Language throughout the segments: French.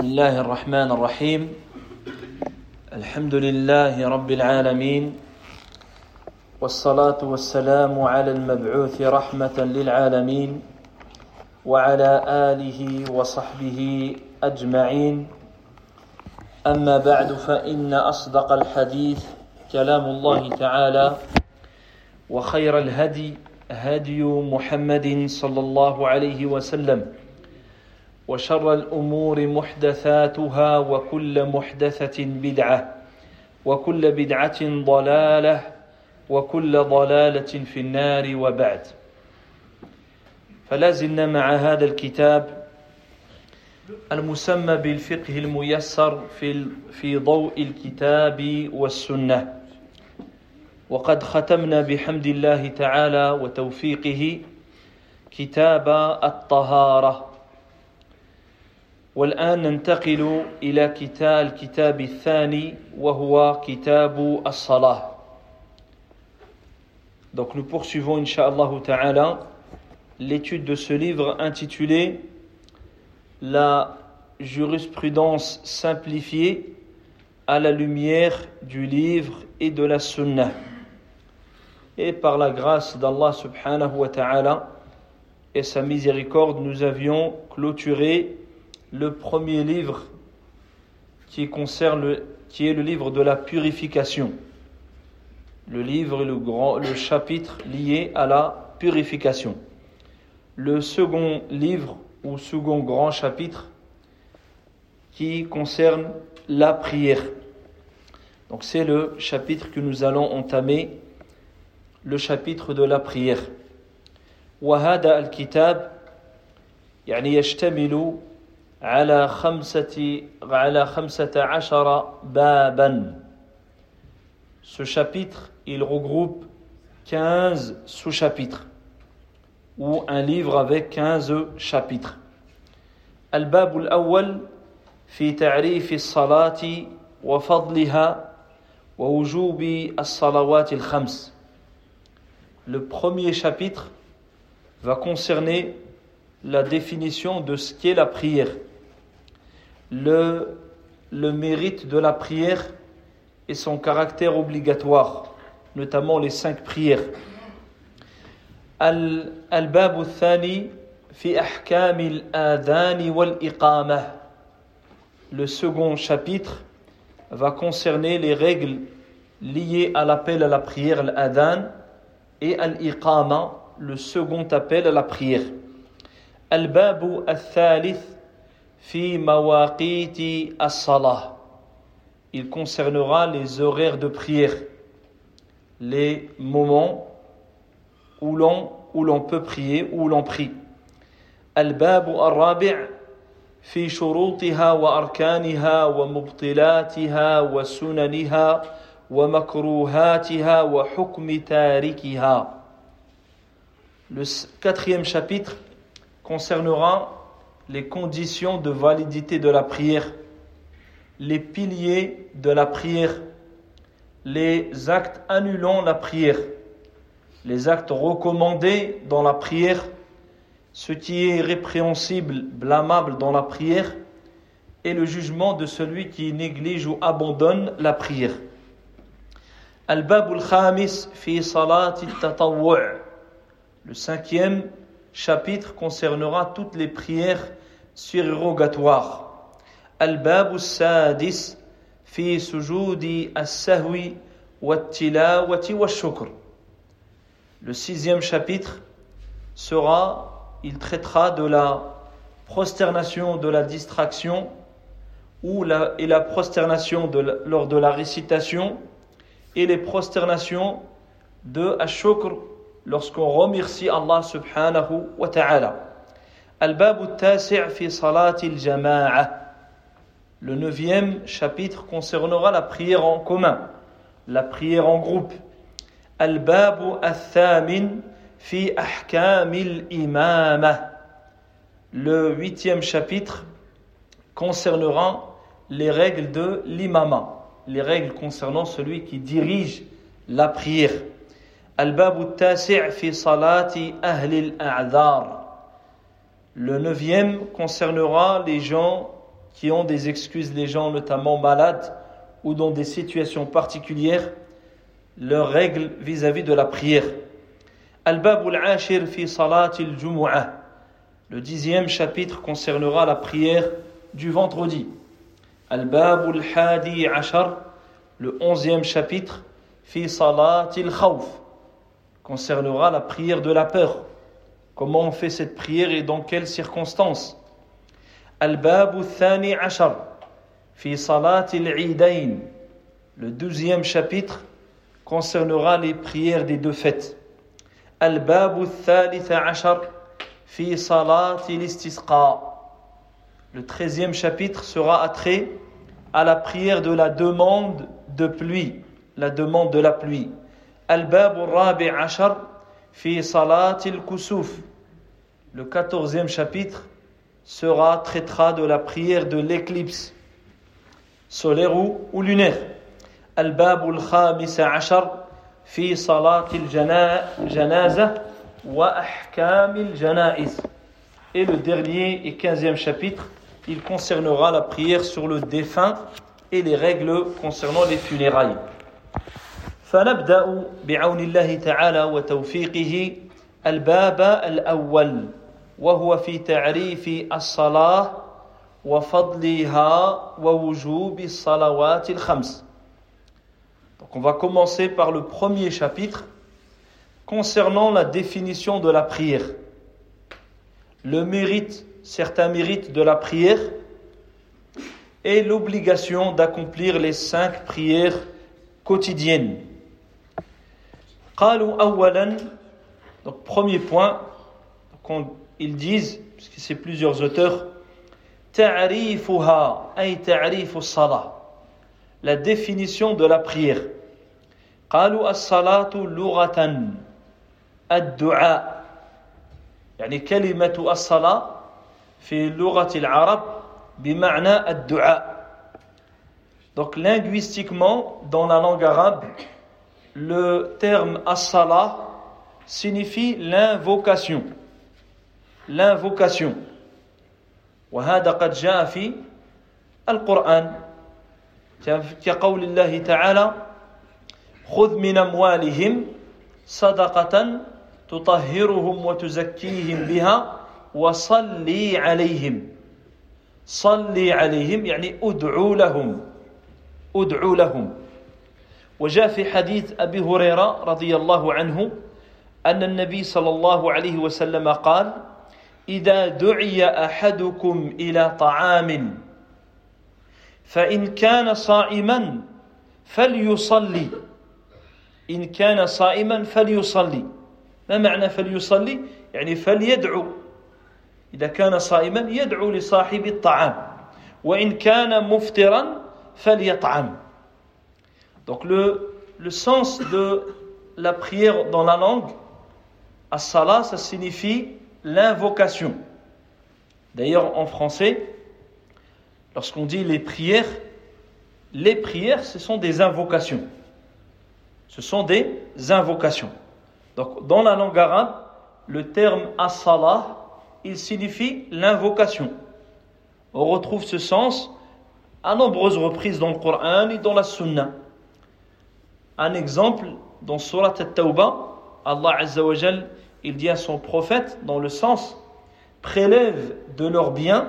بسم الله الرحمن الرحيم الحمد لله رب العالمين والصلاة والسلام على المبعوث رحمة للعالمين وعلى آله وصحبه أجمعين أما بعد فإن أصدق الحديث كلام الله تعالى وخير الهدي هدي محمد صلى الله عليه وسلم وشر الأمور محدثاتها وكل محدثة بدعة وكل بدعة ضلالة وكل ضلالة في النار وبعد. فلا زلنا مع هذا الكتاب المسمى بالفقه الميسر في في ضوء الكتاب والسنة. وقد ختمنا بحمد الله تعالى وتوفيقه كتاب الطهارة. والآن ننتقل إلى كتاب الكتاب الثاني وهو كتاب الصلاة Donc nous poursuivons Inch'Allah Ta'ala l'étude de ce livre intitulé La jurisprudence simplifiée à la lumière du livre et de la sunna. Et par la grâce d'Allah Subhanahu wa Ta'ala et sa miséricorde, nous avions clôturé le premier livre qui concerne le, qui est le livre de la purification. Le livre, le, grand, le chapitre lié à la purification. Le second livre ou second grand chapitre qui concerne la prière. Donc c'est le chapitre que nous allons entamer, le chapitre de la prière. وهذا الكتاب يعني يشتمل على خمسة على خمسة عشر بابا Ce chapitre, il regroupe 15 sous-chapitres ou un livre avec 15 chapitres. الباب الأول في تعريف الصلاة وفضلها ووجوب الصلوات الخمس. Le premier chapitre va concerner la définition de ce qu'est la prière le, le mérite de la prière et son caractère obligatoire, notamment les cinq prières. الباب الثاني في أحكام الآذان والإقامة Le second chapitre va concerner les règles liées à l'appel à la prière, l'adhan, et al-iqama, le second appel à la prière. الباب الثالث fi mawaqiti as-salah. Il concernera les horaires de prière, les moments où l'on où l'on peut prier, où l'on prie. الباب الرابع في شروطها وأركانها ومبطلاتها وسننها ومكروهاتها وحكم تاركها. Le quatrième chapitre concernera les conditions de validité de la prière, les piliers de la prière, les actes annulant la prière, les actes recommandés dans la prière, ce qui est répréhensible, blâmable dans la prière, et le jugement de celui qui néglige ou abandonne la prière. Le cinquième chapitre concernera toutes les prières surrogatoire. الباب السادس في سجود السهو والتلاوة والشكر. Le sixième chapitre sera, il traitera de la prosternation de la distraction ou la, et la prosternation de la, lors de la récitation et les prosternations de ashukr lorsqu'on remercie Allah subhanahu wa ta'ala. Le neuvième chapitre concernera la prière en commun, la prière en groupe. Le huitième chapitre concernera les règles de l'imama, les règles concernant celui qui dirige la prière. al fi salati ahli al le neuvième concernera les gens qui ont des excuses, les gens notamment malades ou dans des situations particulières, leurs règles vis-à-vis de la prière. Le dixième chapitre concernera la prière du vendredi. Al-Bab al-Hadi Ashar. Le onzième chapitre concernera la prière de la peur comment on fait cette prière et dans quelles circonstances. Al-Babu Thani Ashar, fi Salat al-Idain. Le douzième chapitre concernera les prières des deux fêtes. Al-Babu Thalitha Ashar, fi Salat al-Istisqa. Le treizième chapitre sera attrait à la prière de la demande de pluie, la demande de la pluie. Al-Babu Rabi Ashar, fi Salat al-Kusuf Le quatorzième chapitre sera, traitera de la prière de l'éclipse solaire ou, ou lunaire. الباب الخامس عشر في صلاة الجنازة وأحكام الجنائز. Et le dernier et quinzième chapitre, il concernera la prière sur le défunt et les règles concernant les funérailles. فنبدأ بعون الله تعالى وتوفيقه الباب الأول وهو في تعريف الصلاة وفضلها ووجوب الصلوات الخمس. Donc on va commencer par le premier chapitre concernant la définition de la prière. Le mérite, certains mérites de la prière et l'obligation d'accomplir les cinq prières quotidiennes. قالوا أولا donc premier point donc ils disent, puisque c'est plusieurs auteurs, ta'rifuha ay ta'rifu salah. La définition de la prière. قالوا الصلاة لغة الدعاء يعني كلمة الصلاة في لغة العرب بمعنى الدعاء Donc linguistiquement, dans la langue arabe, le terme as-salah signifie l'invocation. L'invocation وهذا قد جاء في القرآن. كقول الله تعالى خذ من أموالهم صدقة تطهرهم وتزكيهم بها وصلي عليهم. صلي عليهم يعني ادعو لهم. ادعو لهم. وجاء في حديث أبي هريرة رضي الله عنه أن النبي صلى الله عليه وسلم قال إذا دعي أحدكم إلى طعام فإن كان صائما فليصلي. إن كان صائما فليصلي. ما معنى فليصلي؟ يعني فليدعو. إذا كان صائما يدعو لصاحب الطعام وإن كان مفطرا فليطعم. Donc le, le sens de la prière dans la langue, as-salah, ça signifie l'invocation. D'ailleurs, en français, lorsqu'on dit les prières, les prières, ce sont des invocations. Ce sont des invocations. Donc, dans la langue arabe, le terme as-salah, il signifie l'invocation. On retrouve ce sens à nombreuses reprises dans le Coran et dans la Sunna. Un exemple, dans Surat al-Tawbah, Allah Azza wa il dit à son prophète dans le sens prélève de leurs biens,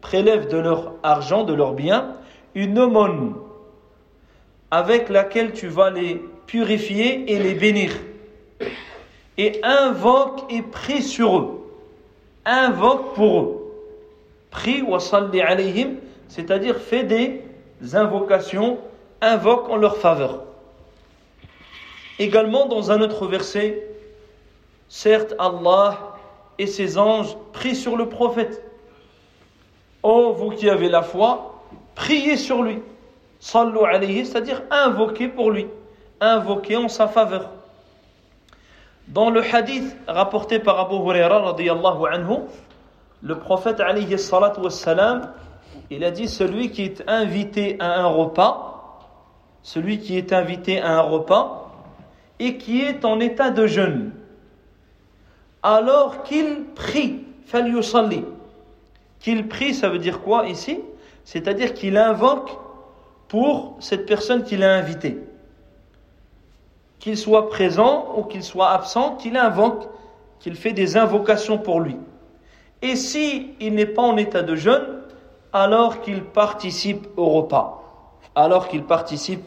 prélève de leur argent, de leurs biens, une aumône avec laquelle tu vas les purifier et les bénir. Et invoque et prie sur eux. Invoque pour eux. Prie wa salli alayhim, c'est-à-dire fais des invocations, invoque en leur faveur. Également dans un autre verset, certes Allah et ses anges prient sur le prophète. Oh, vous qui avez la foi, priez sur lui. Sallu alayhi, c'est-à-dire invoquez pour lui, invoquez en sa faveur. Dans le hadith rapporté par Abu Huraira anhu, le prophète alayhi salatu wassalam, il a dit celui qui est invité à un repas, celui qui est invité à un repas, et qui est en état de jeûne, alors qu'il prie, Qu'il prie, ça veut dire quoi ici? C'est-à-dire qu'il invoque pour cette personne qu'il a invitée. Qu'il soit présent ou qu'il soit absent, qu'il invoque, qu'il fait des invocations pour lui. Et si n'est pas en état de jeûne, alors qu'il participe au repas. Alors qu'il participe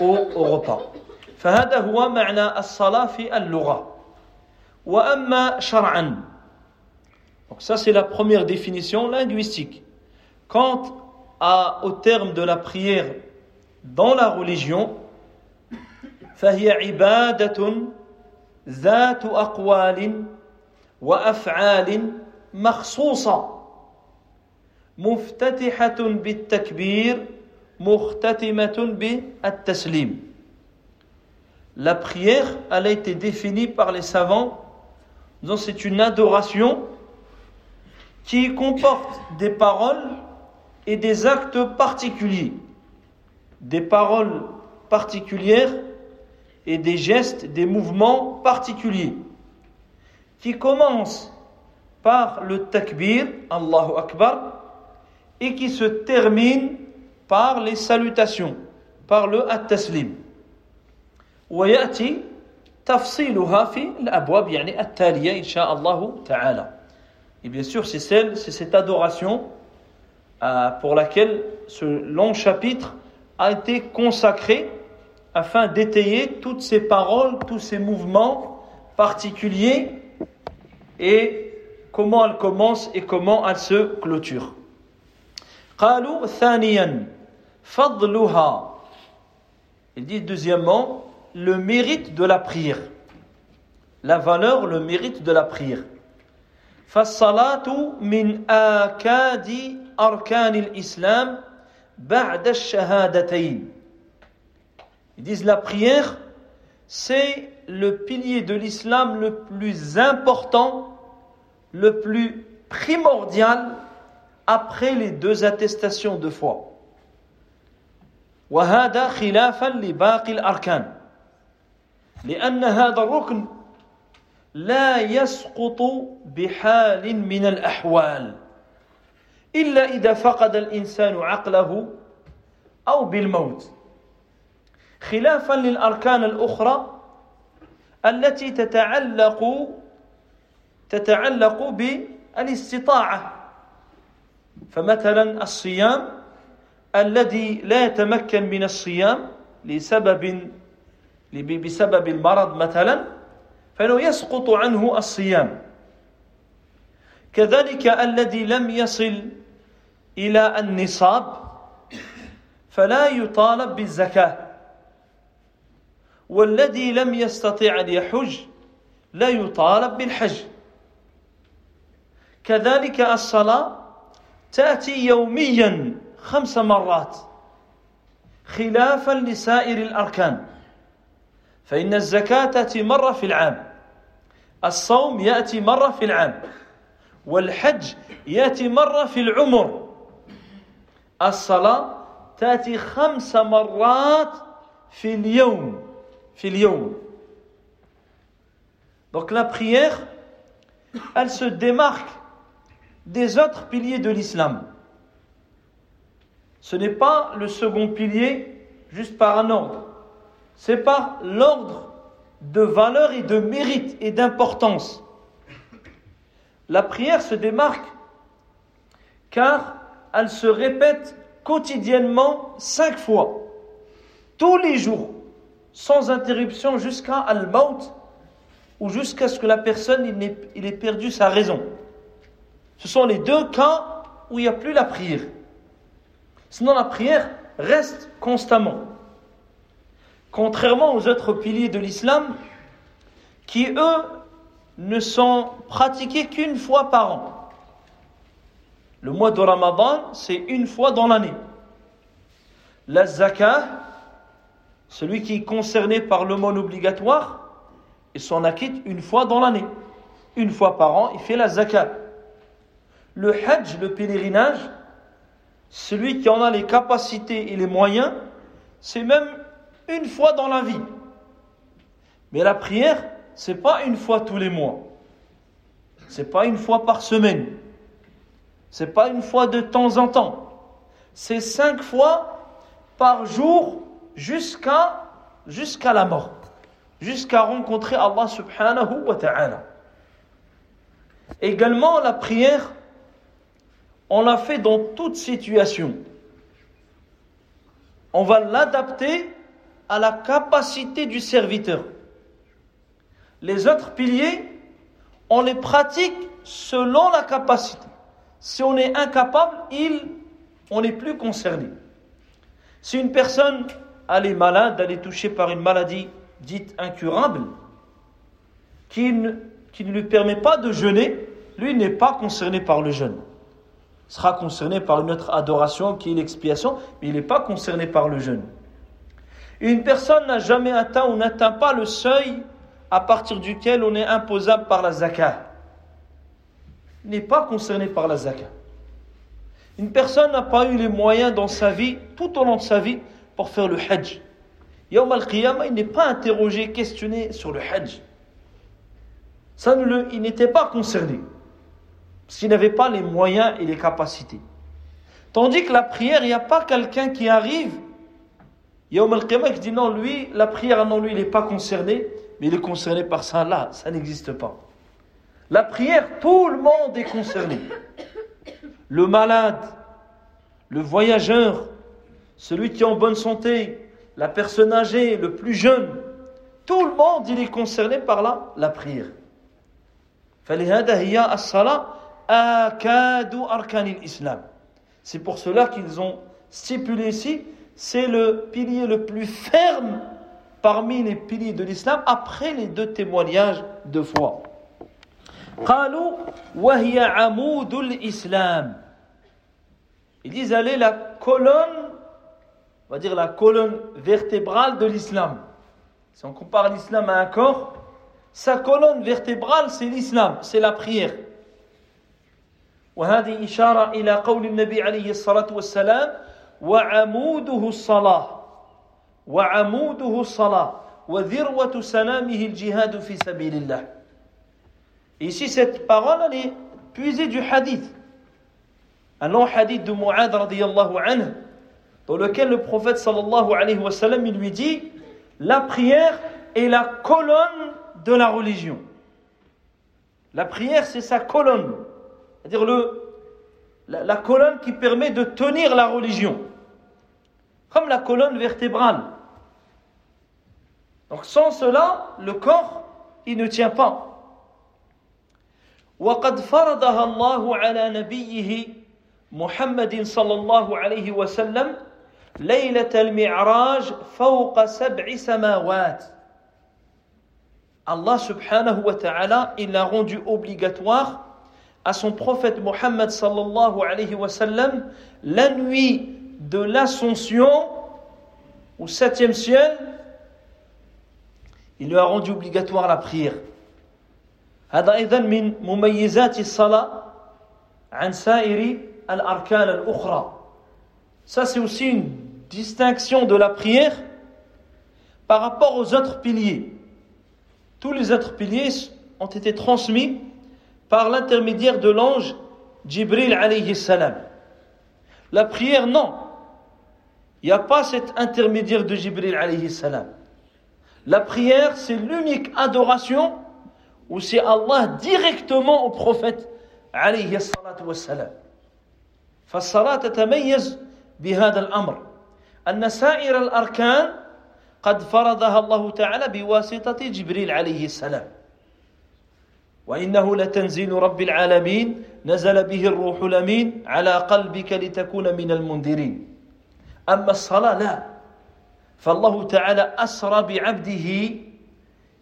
au repas. فهذا هو معنى الصلاة في اللغة. وأما شرعا donc ça c'est la première définition linguistique. Quant à, au terme de la prière dans la religion فهي عبادة ذات أقوال وأفعال مخصوصة مفتتحة بالتكبير مختتمة بالتسليم. La prière, elle a été définie par les savants, c'est une adoration qui comporte des paroles et des actes particuliers. Des paroles particulières et des gestes, des mouvements particuliers. Qui commencent par le takbir, Allahu Akbar, et qui se terminent par les salutations, par le at-taslim. ويأتي تفصيلها في الأبواب يعني التالية إن شاء الله تعالى Et bien sûr, c'est celle, c'est cette adoration euh, pour laquelle ce long chapitre a été consacré afin d'étayer toutes ces paroles, tous ces mouvements particuliers et comment elles commencent et comment elles se clôturent. قالوا ثانيا فضلها Il dit deuxièmement le mérite de la prière. La valeur, le mérite de la prière. فالصلاة من آكاد أركان الإسلام بعد الشهادتين. Ils disent la prière, c'est le pilier de l'islam le plus important, le plus primordial après les deux attestations de foi. وهذا خلافا لباقي الأركان. لأن هذا الركن لا يسقط بحال من الأحوال إلا إذا فقد الإنسان عقله أو بالموت. خلافا للأركان الأخرى التي تتعلق تتعلق بالاستطاعة. فمثلا الصيام الذي لا يتمكن من الصيام لسبب بسبب المرض مثلا فإنه يسقط عنه الصيام. كذلك الذي لم يصل إلى النصاب فلا يطالب بالزكاة. والذي لم يستطع أن يحج لا يطالب بالحج. كذلك الصلاة تأتي يوميا خمس مرات خلافا لسائر الأركان. فإن الزكاة تأتي مرة في العام الصوم يأتي مرة في العام والحج يأتي مرة في العمر الصلاة تأتي خمس مرات في اليوم في اليوم Donc la prière, elle se démarque des autres piliers de l'islam. Ce n'est pas le second pilier juste par un ordre. c'est par l'ordre de valeur et de mérite et d'importance. La prière se démarque car elle se répète quotidiennement cinq fois, tous les jours, sans interruption jusqu'à Al-Maut ou jusqu'à ce que la personne il ait perdu sa raison. Ce sont les deux cas où il n'y a plus la prière. Sinon la prière reste constamment. Contrairement aux autres piliers de l'islam, qui eux ne sont pratiqués qu'une fois par an. Le mois de Ramadan, c'est une fois dans l'année. La zakah, celui qui est concerné par le l'aumône obligatoire, il s'en acquitte une fois dans l'année. Une fois par an, il fait la zakah. Le hajj, le pèlerinage, celui qui en a les capacités et les moyens, c'est même une fois dans la vie. Mais la prière, c'est pas une fois tous les mois. C'est pas une fois par semaine. C'est pas une fois de temps en temps. C'est cinq fois par jour jusqu'à la mort. Jusqu'à rencontrer Allah subhanahu wa ta'ala. Également, la prière, on la fait dans toute situation. On va l'adapter à la capacité du serviteur. Les autres piliers, on les pratique selon la capacité. Si on est incapable, on n'est plus concerné. Si une personne elle est malade, elle est touchée par une maladie dite incurable, qui ne, qui ne lui permet pas de jeûner, lui n'est pas concerné par le jeûne. Il sera concerné par une autre adoration qui est l'expiation, mais il n'est pas concerné par le jeûne. Une personne n'a jamais atteint ou n'atteint pas le seuil à partir duquel on est imposable par la zakat. Il n'est pas concerné par la zakat. Une personne n'a pas eu les moyens dans sa vie, tout au long de sa vie, pour faire le hajj. Yawm al-Qiyamah, il n'est pas interrogé, questionné sur le hajj. Ça ne le, il n'était pas concerné. Qu'il n'avait pas les moyens et les capacités. Tandis que la prière, il n'y a pas quelqu'un qui arrive. Yawm al-Qiyamah dit non, lui, la prière, non, lui, il n'est pas concerné, mais il est concerné par ça. Là, ça n'existe pas. La prière, tout le monde est concerné. Le malade, le voyageur, celui qui est en bonne santé, la personne âgée, le plus jeune, tout le monde il est concerné par la, la prière. C'est pour cela qu'ils ont stipulé ici, c'est le pilier le plus ferme parmi les piliers de l'islam après les deux témoignages de foi. Ils disent, elle est la colonne on va dire la colonne vertébrale de l'islam. Si on compare l'islam à un corps, sa colonne vertébrale c'est l'islam, c'est la prière. وهذه إشارة إلى قول النبي عليه الصلاة والسلام وعموده الصلاة وعموده الصلاة وذروة سنامه الجهاد في سبيل الله Et ici cette parole elle est puisée du hadith un long hadith de Mu'ad radiyallahu anhu dans lequel le prophète sallallahu alayhi wa sallam, il lui dit La prière est la colonne de la religion. La prière, c'est sa colonne. C'est-à-dire le, la, la, colonne qui permet de tenir la religion. Comme la colonne vertébrale. Donc sans cela, le corps, il ne tient pas. وقد فرضها الله على نبيه محمد صلى الله عليه وسلم ليلة المعراج فوق سبع سماوات Allah subhanahu wa ta'ala, il a rendu obligatoire à son prophète Mohammed sallallahu alayhi wa sallam la nuit de l'ascension au septième ciel, il lui a rendu obligatoire la prière. هذا أيضا من مميزات الصلاة عن سائر الأركان الأخرى. Ça c'est aussi une distinction de la prière par rapport aux autres piliers. Tous les autres piliers ont été transmis par l'intermédiaire de l'ange Jibril alayhi salam. La prière, non. Il n'y a pas cet intermédiaire de Jibril alayhi salam. La prière, c'est l'unique adoration où c'est Allah directement au prophète alayhi salatu wassalam. فالصلاة تتميز بهذا الأمر أن سائر الأركان قد فرضها الله تعالى بواسطة جبريل عليه السلام وإنه لتنزيل رب العالمين نزل به الروح الأمين على قلبك لتكون من المنذرين. أما الصلاة لا. فالله تعالى أسرى بعبده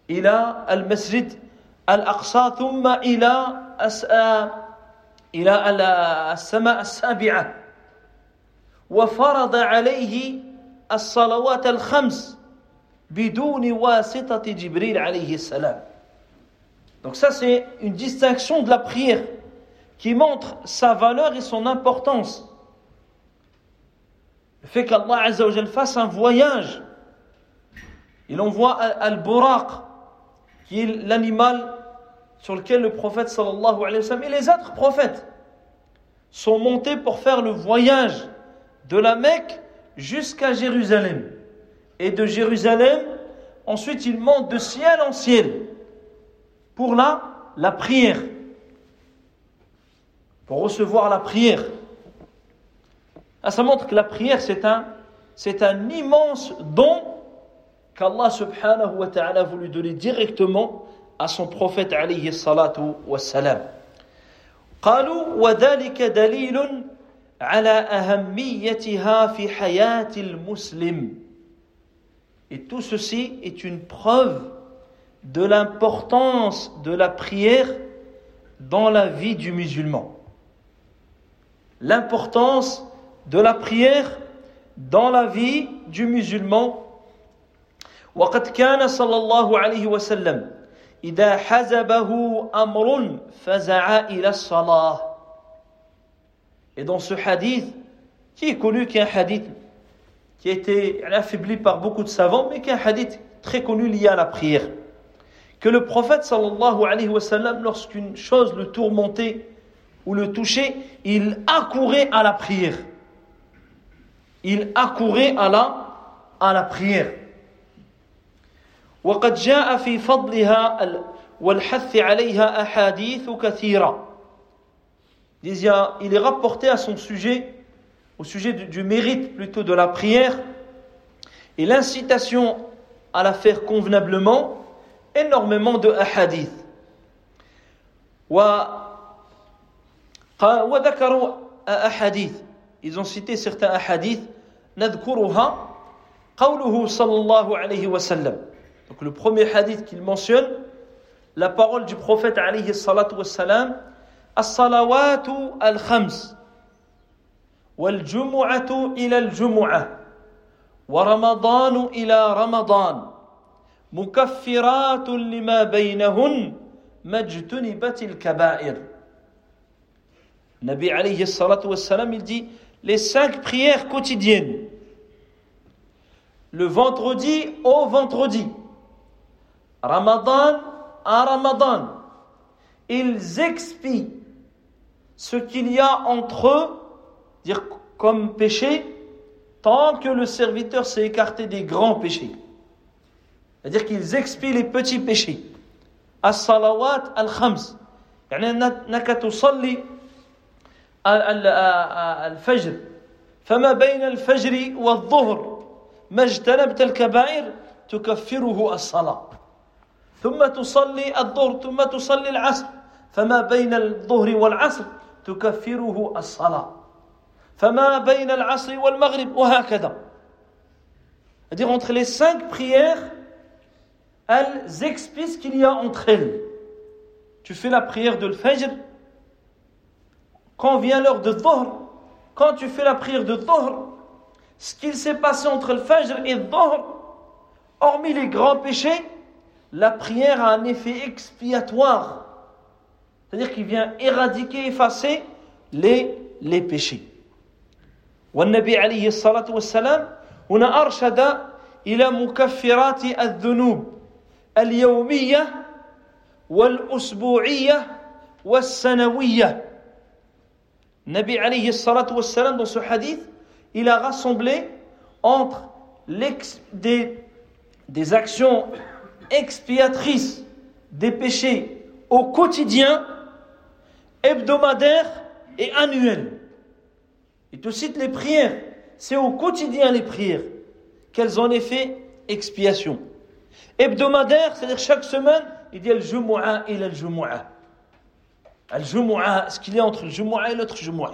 إلى المسجد الأقصى ثم إلى إلى السماء السابعة. وفرض عليه الصلوات الخمس بدون واسطة جبريل عليه السلام. Donc ça c'est une distinction de la prière qui montre sa valeur et son importance. Le fait qu'Allah fasse un voyage, il envoie Al-Buraq, qui est l'animal sur lequel le prophète sallallahu et les autres prophètes sont montés pour faire le voyage de la Mecque jusqu'à Jérusalem. Et de Jérusalem, ensuite ils montent de ciel en ciel pour la, la prière, pour recevoir la prière. Ah, ça montre que la prière, c'est un, c'est un immense don qu'Allah subhanahu wa ta'ala a voulu donner directement à son prophète alayhi salatu wa salam. قالوا وذلك دليل على أهميتها في حياة المسلم Et tout ceci est une preuve de l'importance de la prière dans la vie du musulman. L'importance de la prière dans la vie du musulman. وقد كان صلى الله عليه وسلم إذا حزبه أمر فزع إلى الصلاة. Et dans ce hadith, qui est connu, qui est un hadith qui a été affaibli par beaucoup de savants, mais qui est un hadith très connu lié à la prière. Que le prophète sallallahu alayhi wa sallam, lorsqu'une chose le tourmentait ou le touchait, il accourait à la prière. Il accourait à la, à la prière. وقد جاء في فضلها والحث عليها أحاديث كثيرة. Il est rapporté à son sujet au sujet du, du, mérite plutôt de la prière et l'incitation à la faire convenablement, énormément de hadith. وذكروا أحاديث ils ont cité certains ahadith. نذكرها قوله صلى الله عليه وسلم donc le premier hadith qu'il mentionne la parole du prophète عليه الصلاة والسلام الصلوات الخمس والجمعة إلى الجمعة ورمضان إلى رمضان مكفرات لما بينهن ما اجتنبت الكبائر Nabi alayhi salatu wassalam, il dit les cinq prières quotidiennes. Le vendredi au vendredi. Ramadan à Ramadan. Ils expient ce qu'il y a entre eux dire comme péché, tant que le serviteur s'est écarté des grands péchés. C'est-à-dire qu'ils expient les petits péchés. As-salawat al-khams. يعني انك تصلي الفجر فما بين الفجر والظهر ما اجتنبت الكبائر تكفره الصلاة ثم تصلي الظهر ثم تصلي العصر فما بين الظهر والعصر تكفره الصلاة فما بين العصر والمغرب وهكذا c'est-à-dire entre les cinq prières elles expient ce qu'il y a entre elles tu fais la prière de l'Fajr quand vient l'heure de Dhuhr quand tu fais la prière de Dhuhr ce qu'il s'est passé entre le Fajr et le Dhuhr hormis les grands péchés la prière a un effet expiatoire c'est-à-dire qu'il vient éradiquer, effacer les, les péchés والنبي عليه الصلاة والسلام هنا أرشد إلى مكفرات الذنوب اليومية والأسبوعية والسنوية Nabi alayhi salatu wassalam dans ce hadith, il a rassemblé entre des, des actions expiatrices des péchés au quotidien, hebdomadaire et annuel. Il te cite les prières. C'est au quotidien les prières qu'elles ont effet expiation. Hebdomadaire, c'est-à-dire chaque semaine, il dit al-jumu'a et al-jumu'a. Al-jumu'a, ce qu'il y a entre le jumu'a et l'autre jumu'a.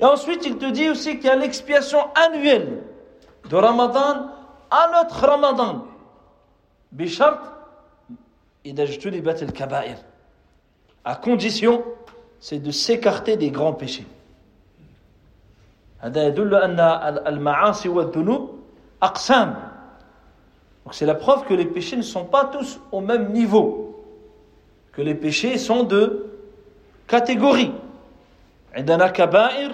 Et ensuite, il te dit aussi qu'il y a l'expiation annuelle de Ramadan à l'autre Ramadan. Bishart, al-kaba'ir. À condition, c'est de s'écarter des grands péchés. هذا يدل أن المعاصي والذنوب أقسام donc c'est la preuve que les péchés ne sont pas tous au même niveau que les péchés sont de catégories عندنا كبائر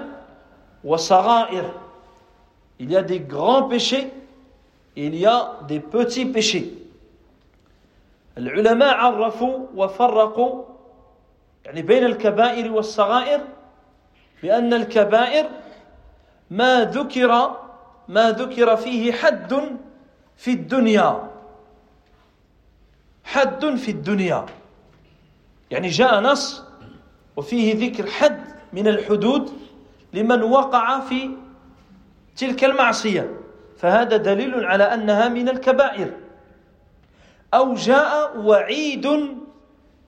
وصغائر il y a des grands péchés et il y a des petits péchés العلماء عرفوا وفرقوا يعني بين الكبائر والصغائر بأن الكبائر ما ذكر ما ذكر فيه حد في الدنيا. حد في الدنيا. يعني جاء نص وفيه ذكر حد من الحدود لمن وقع في تلك المعصية. فهذا دليل على أنها من الكبائر. أو جاء وعيد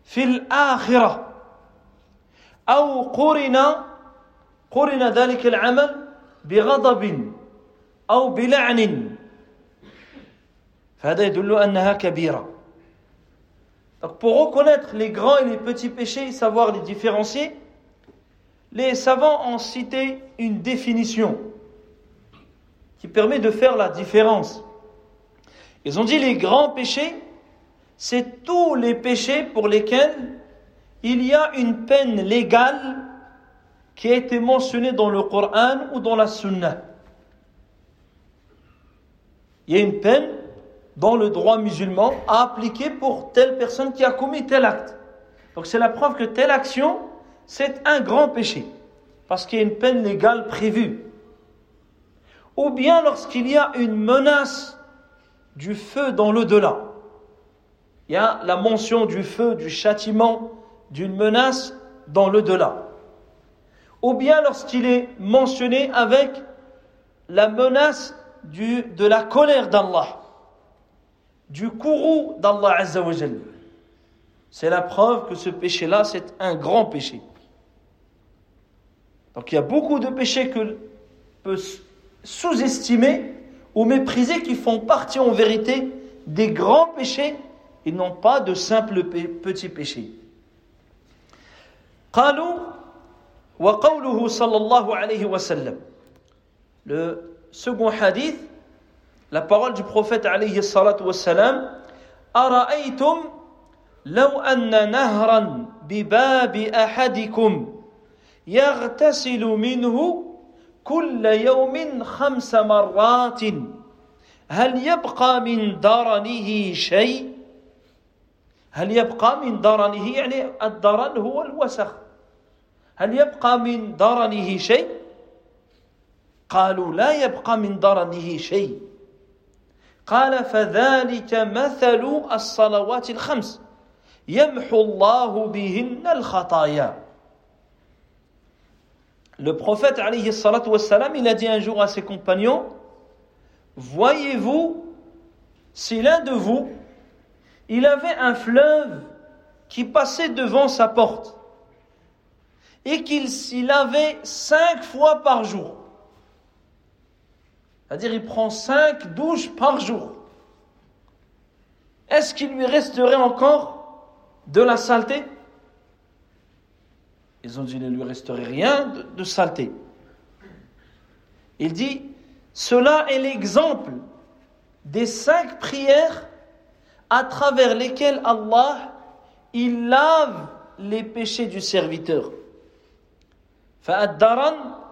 في الآخرة. أو قرن قرن ذلك العمل بغضب أو بلعن. Donc pour reconnaître les grands et les petits péchés, savoir les différencier, les savants ont cité une définition qui permet de faire la différence. Ils ont dit les grands péchés, c'est tous les péchés pour lesquels il y a une peine légale qui a été mentionnée dans le Coran ou dans la Sunna. Il y a une peine dans le droit musulman à appliquer pour telle personne qui a commis tel acte. Donc c'est la preuve que telle action, c'est un grand péché, parce qu'il y a une peine légale prévue. Ou bien lorsqu'il y a une menace du feu dans l'au-delà. Il y a la mention du feu, du châtiment, d'une menace dans l'au-delà. Ou bien lorsqu'il est mentionné avec la menace du, de la colère d'Allah du courroux d'Allah Azzawajal. C'est la preuve que ce péché-là, c'est un grand péché. Donc il y a beaucoup de péchés que peut sous-estimer ou mépriser qui font partie en vérité des grands péchés et non pas de simples petits péchés. Le second hadith la parole du prophète alayhi salatu wassalam أرأيتم لو أن نهرا بباب أحدكم يغتسل منه كل يوم خمس مرات هل يبقى من درنه شيء هل يبقى من درنه يعني الدرن هو الوسخ هل يبقى من درنه شيء قالوا لا يبقى من درنه شيء قال فذلك مثل الصلوات الخمس يمحو الله بهن الخطايا Le prophète alayhi salatu wassalam, il a dit un jour à ses compagnons Voyez-vous si l'un de vous il avait un fleuve qui passait devant sa porte et qu'il s'y lavait cinq fois par jour c'est-à-dire, il prend cinq douches par jour. Est-ce qu'il lui resterait encore de la saleté Ils ont dit, il ne lui resterait rien de, de saleté. Il dit, cela est l'exemple des cinq prières à travers lesquelles Allah, il lave les péchés du serviteur. فَأَدَّرًا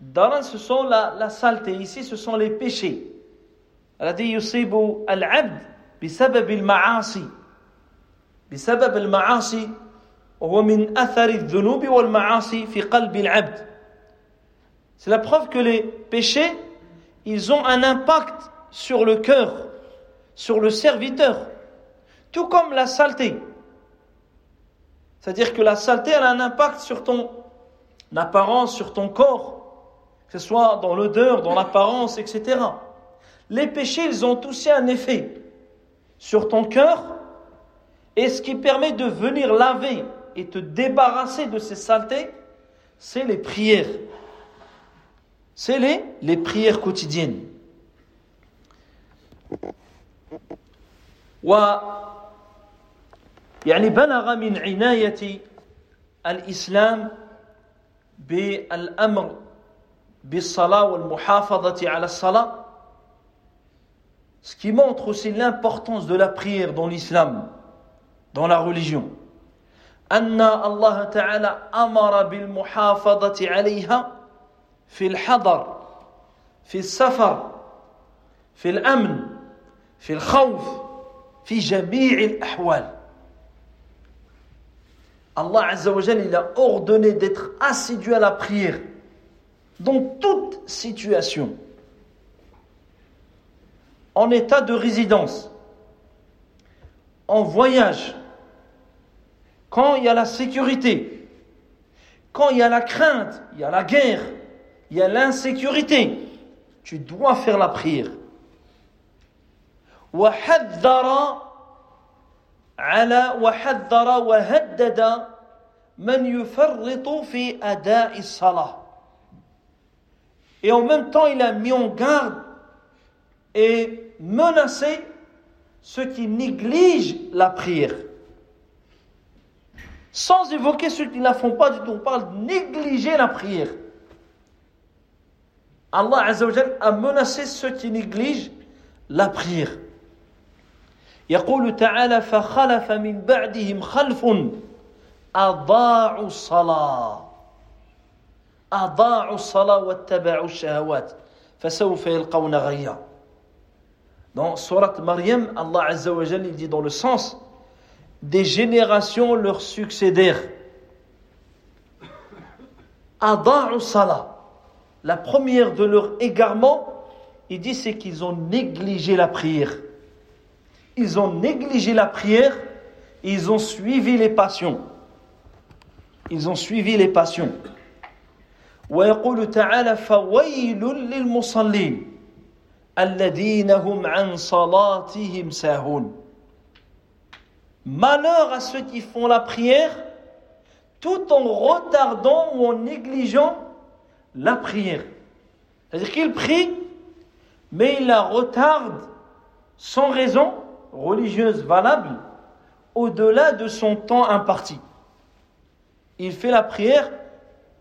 Daran, ce sont la, la saleté. Ici, ce sont les péchés. الذي يصيب العبد بسبب المعاصي بسبب المعاصي وهو من أثر الذنوب والمعاصي في قلب العبد C'est la preuve que les péchés, ils ont un impact sur le cœur, sur le serviteur, tout comme la saleté. C'est-à-dire que la saleté, elle a un impact sur ton apparence, sur ton corps que ce soit dans l'odeur, dans l'apparence, etc. Les péchés, ils ont aussi un effet sur ton cœur, et ce qui permet de venir laver et te débarrasser de ces saletés, c'est les prières. C'est les, les prières quotidiennes. و يعني بلغ من عناية الإسلام بالأمر ce qui montre aussi l'importance de la prière dans l'islam, dans la religion. أن الله تعالى أمر بالمحافظة عليها في الحضر في السفر في الأمن في الخوف في جميع الأحوال Allah Azzawajal, il a ordonné d'être assidu à la prière dans toute situation. En état de résidence, en voyage, quand il y a la sécurité, quand il y a la crainte, il y a la guerre, il y a l'insécurité, tu dois faire la prière. وحذر على وحذر وهدد من يفرط في أداء الصلاة et en même temps il a mis en garde et menacé ceux qui négligent la prière sans évoquer ceux qui ne la font pas du tout on parle de négliger la prière Allah Azzawajal a menacé ceux qui négligent la prière يقول تعالى فخلف من بعدهم خلف أضاعوا الصلاة أضاعوا الصلاة واتبعوا الشهوات فسوف يلقون غيا Dans Surat Maryam, Allah Azza wa Jalla, il dit dans le sens des générations leur succédèrent. Ada'u salah. La première de leur égarement, il dit c'est qu'ils ont négligé la prière ils ont négligé la prière, ils ont suivi les passions. Ils ont suivi les passions. ويقول تعالى فويل للمصلين الذين هم عن صلاتهم ساهون Malheur à ceux qui font la prière tout en retardant ou en négligeant la prière. C'est-à-dire qu'ils prient, mais ils la retardent sans raison religieuse valable au-delà de son temps imparti. Il fait la prière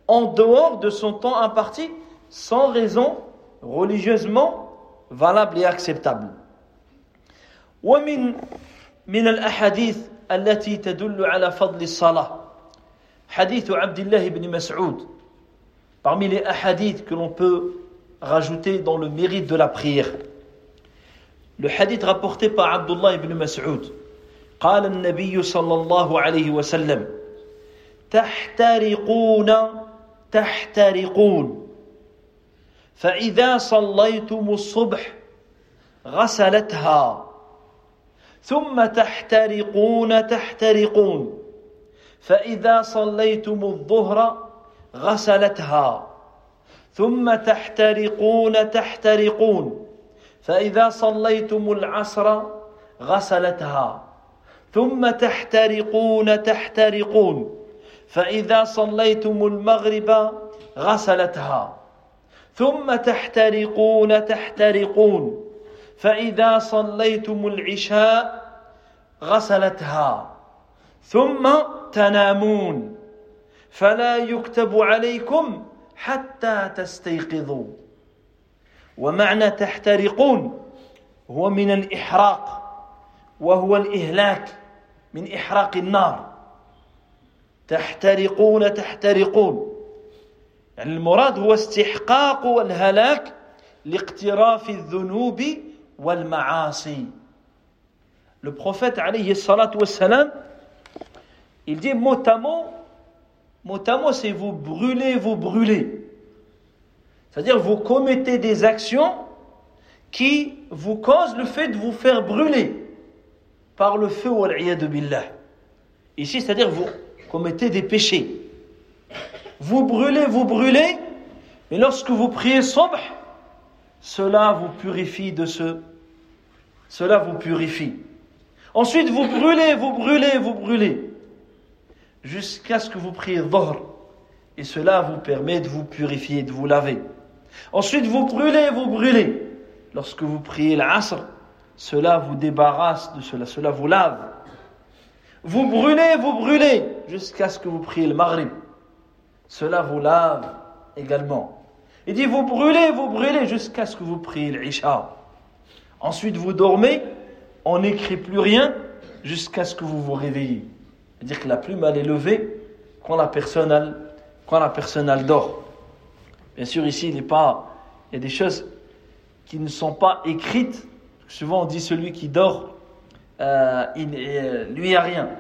en dehors de son temps imparti sans raison religieusement valable et acceptable. ومن من الأحاديث التي تدل على فضل الصلاة حديث عبد الله بن مسعود parmi les hadiths que l'on peut rajouter dans le mérite de la prière Le hadith rapporté par Abdullah ibn Mas'ud. قال النبي صلى الله عليه وسلم تحترقون تحترقون. فإذا صليتم الصبح غسلتها ثم تحترقون تحترقون. فإذا صليتم الظهر غسلتها ثم تحترقون تحترقون. فإذا صليتم العصر غسلتها ثم تحترقون تحترقون. فإذا صليتم المغرب غسلتها ثم تحترقون تحترقون. فإذا صليتم العشاء غسلتها ثم تنامون. فلا يكتب عليكم حتى تستيقظوا. ومعنى تحترقون هو من الإحراق وهو الإهلاك من إحراق النار. تحترقون تحترقون يعني المراد هو استحقاق والهلاك لاقتراف الذنوب والمعاصي Le prophète alayhi salatu wassalam, il dit mot à mot, mot à mot c'est vous brûlez, vous brûlez. C'est-à-dire vous commettez des actions qui vous causent le fait de vous faire brûler par le feu de billah. Ici, c'est-à-dire vous commettez des péchés. Vous brûlez, vous brûlez, mais lorsque vous priez sombre, cela vous purifie de ce. Cela vous purifie. Ensuite, vous brûlez, vous brûlez, vous brûlez, jusqu'à ce que vous priez Dhahr. Et cela vous permet de vous purifier, de vous laver. Ensuite, vous brûlez, vous brûlez. Lorsque vous priez l'asr, cela vous débarrasse de cela, cela vous lave. Vous brûlez, vous brûlez, jusqu'à ce que vous priez le maghrib. Cela vous lave également. Il dit, vous brûlez, vous brûlez, jusqu'à ce que vous priez l'isha. Ensuite, vous dormez, on n'écrit plus rien, jusqu'à ce que vous vous réveillez. C'est-à-dire que la plume, elle est levée quand la personne, quand la personne, elle dort. Bien sûr, ici, il, pas, il y a des choses qui ne sont pas écrites. Souvent, on dit celui qui dort, euh, il, euh, lui, a rien.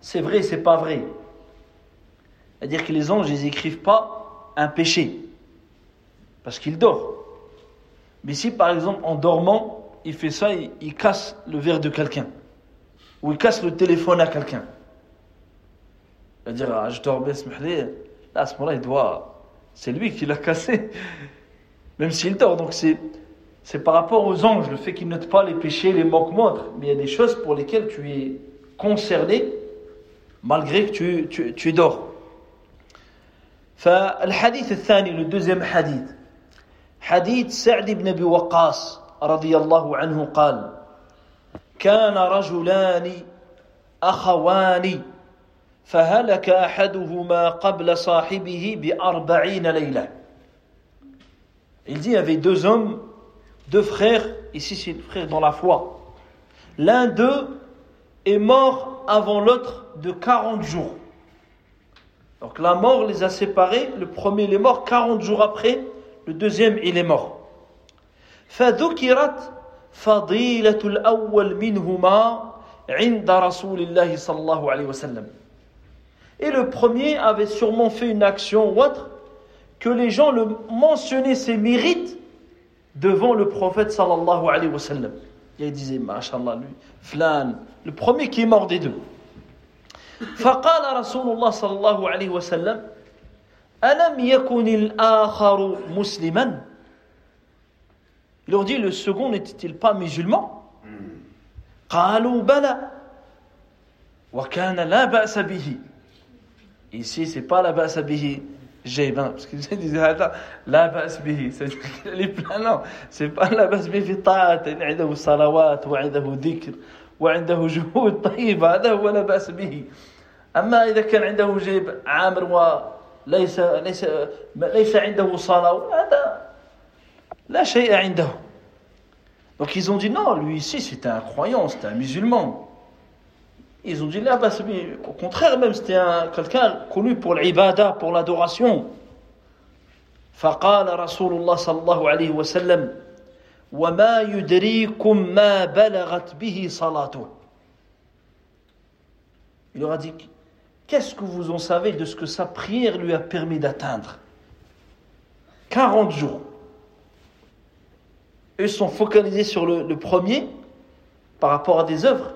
C'est vrai, c'est pas vrai. C'est-à-dire que les anges, ils écrivent pas un péché. Parce qu'il dort. Mais si par exemple en dormant, il fait ça, il, casse le verre de quelqu'un. Ou il casse le téléphone à quelqu'un. Il va dire, ah, je dormais là, à ce moment-là, il doit. C'est lui qui l'a cassé. Même s'il dort. Donc c'est. C'est par rapport aux anges, le fait qu'ils notent pas les péchés, les manquements, mais il y a des choses pour lesquelles tu es concerné malgré que tu, tu, tu dors. فالحديث الثاني le deuxième hadith حديث سعد بن ابي وقاص رضي الله عنه قال كان رجلان اخوان فهلك احدهما قبل صاحبه باربعين ليله Il dit il y avait deux hommes, deux frères, ici c'est le frère dans la foi. L'un d'eux est mort avant l'autre de 40 jours. Donc la mort les a séparés, le premier il est mort 40 jours après, le deuxième il est mort. فذكرت فضيلة الأول منهما عند رسول الله صلى الله عليه وسلم. Et le premier avait sûrement fait une action ou autre que les gens le mentionnaient ses mérites devant le prophète sallallahu alayhi wa sallam. Il disait, mashallah, lui, flan, le premier qui est mort des deux. فقال رسول الله صلى الله عليه وسلم ألم يكن الآخر مسلما Il leur dit, le second n'était-il pas musulman قالوا بلى وكان لا بأس به Ici, c'est pas la ba'sa bihi qu'ils disaient هذا لا بأس به plein non c'est pas la بأس به في الطاعات عنده صلوات وعنده ذكر وعنده جهود طيبة هذا هو لا بأس به أما إذا كان عنده جيب عامر وليس ليس ليس عنده صلاة هذا لا شيء عنده Donc ils ont dit non, lui ici c'était un croyant, c'était un musulman. Ils ont dit là, bah, au contraire même, c'était quelqu'un connu pour l'ibada, pour l'adoration. فقال رسول الله صلى الله عليه وسلم وما يدريكم ما بلغت به صلاته Il leur a dit Qu'est-ce que vous en savez de ce que sa prière lui a permis d'atteindre 40 jours. Eux sont focalisés sur le, le, premier par rapport à des œuvres.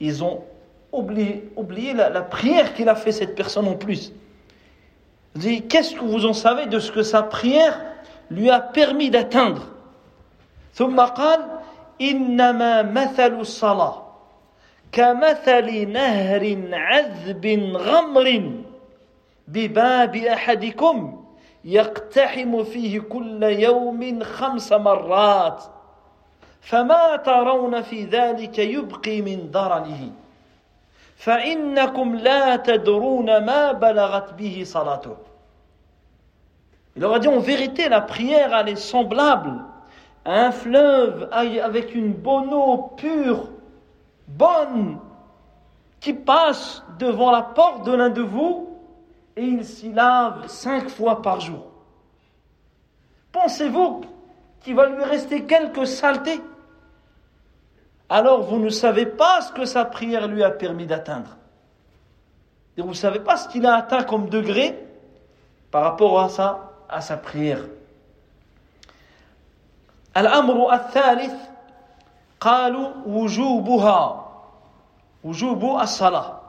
Ils ont oublié, oublié la, la prière qu'il a fait cette personne en plus. Il dit Qu'est-ce que vous en savez de ce que sa prière lui a permis d'atteindre ثم قال إنما مثل الصلاة كمثل نهر عذب غمر بباب احدكم يقتحم فيه كل يوم خمس مرات فما ترون في ذلك يبقي من درنه فانكم لا تدرون ما بلغت به صلاته Il leur a dit en vérité, la prière, elle est semblable à un fleuve avec une bonne eau pure bonne qui passe devant la porte de l'un de vous et il s'y lave cinq fois par jour. Pensez-vous qu'il va lui rester quelques saletés Alors vous ne savez pas ce que sa prière lui a permis d'atteindre. Et vous ne savez pas ce qu'il a atteint comme degré par rapport à sa, à sa prière. Al-amru al-thalith قالوا وجوبها وجوب الصلاة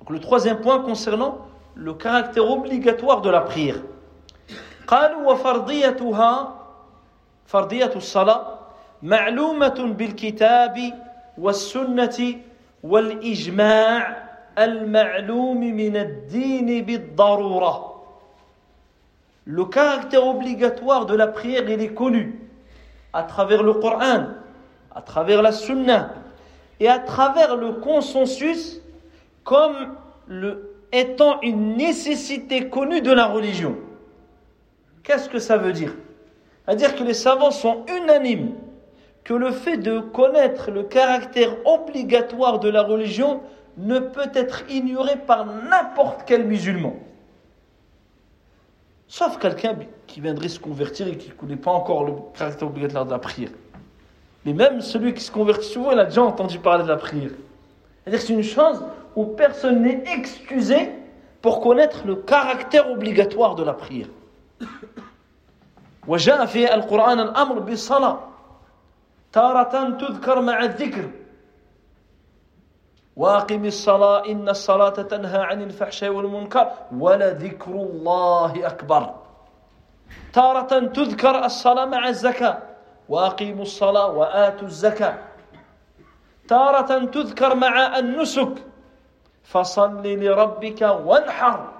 Donc le troisième point concernant le caractère obligatoire de la prière. قالوا وفرضيتها فرضية الصلاة معلومة بالكتاب والسنة والإجماع المعلوم من الدين بالضرورة. Le caractère obligatoire de la prière, il est connu à travers le Coran, à travers la Sunna et à travers le consensus comme le, étant une nécessité connue de la religion. Qu'est-ce que ça veut dire C'est-à-dire que les savants sont unanimes que le fait de connaître le caractère obligatoire de la religion ne peut être ignoré par n'importe quel musulman. Sauf quelqu'un qui viendrait se convertir et qui ne connaît pas encore le caractère obligatoire de la prière. Mais même celui qui se convertit souvent, il a déjà entendu parler de la prière. C'est-à-dire que c'est une chose où personne n'est excusé pour connaître le caractère obligatoire de la prière. وجاء في القرآن الأمر بالصلاة تارة تذكر مع الذكر. واقم الصلاة إن الصلاة تنهى عن الفحشاء والمنكر ولذكر الله أكبر. تارة تذكر الصلاة مع الزكاة واقيموا الصلاة وآتوا الزكاة. تارة تذكر مع النسك فصل لربك وانحر.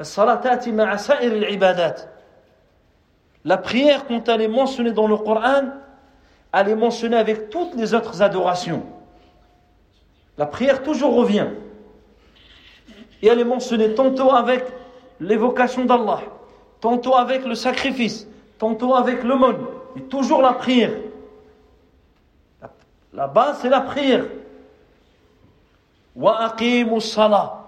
الصلاة تأتي مع سائر العبادات. La prière, quand elle est mentionnée dans le Coran, elle est mentionnée avec toutes les autres adorations. La prière toujours revient. Et elle est mentionnée tantôt avec l'évocation d'Allah, tantôt avec le sacrifice, tantôt avec le l'aumône, et toujours la prière. La base, c'est la prière. Wa salah.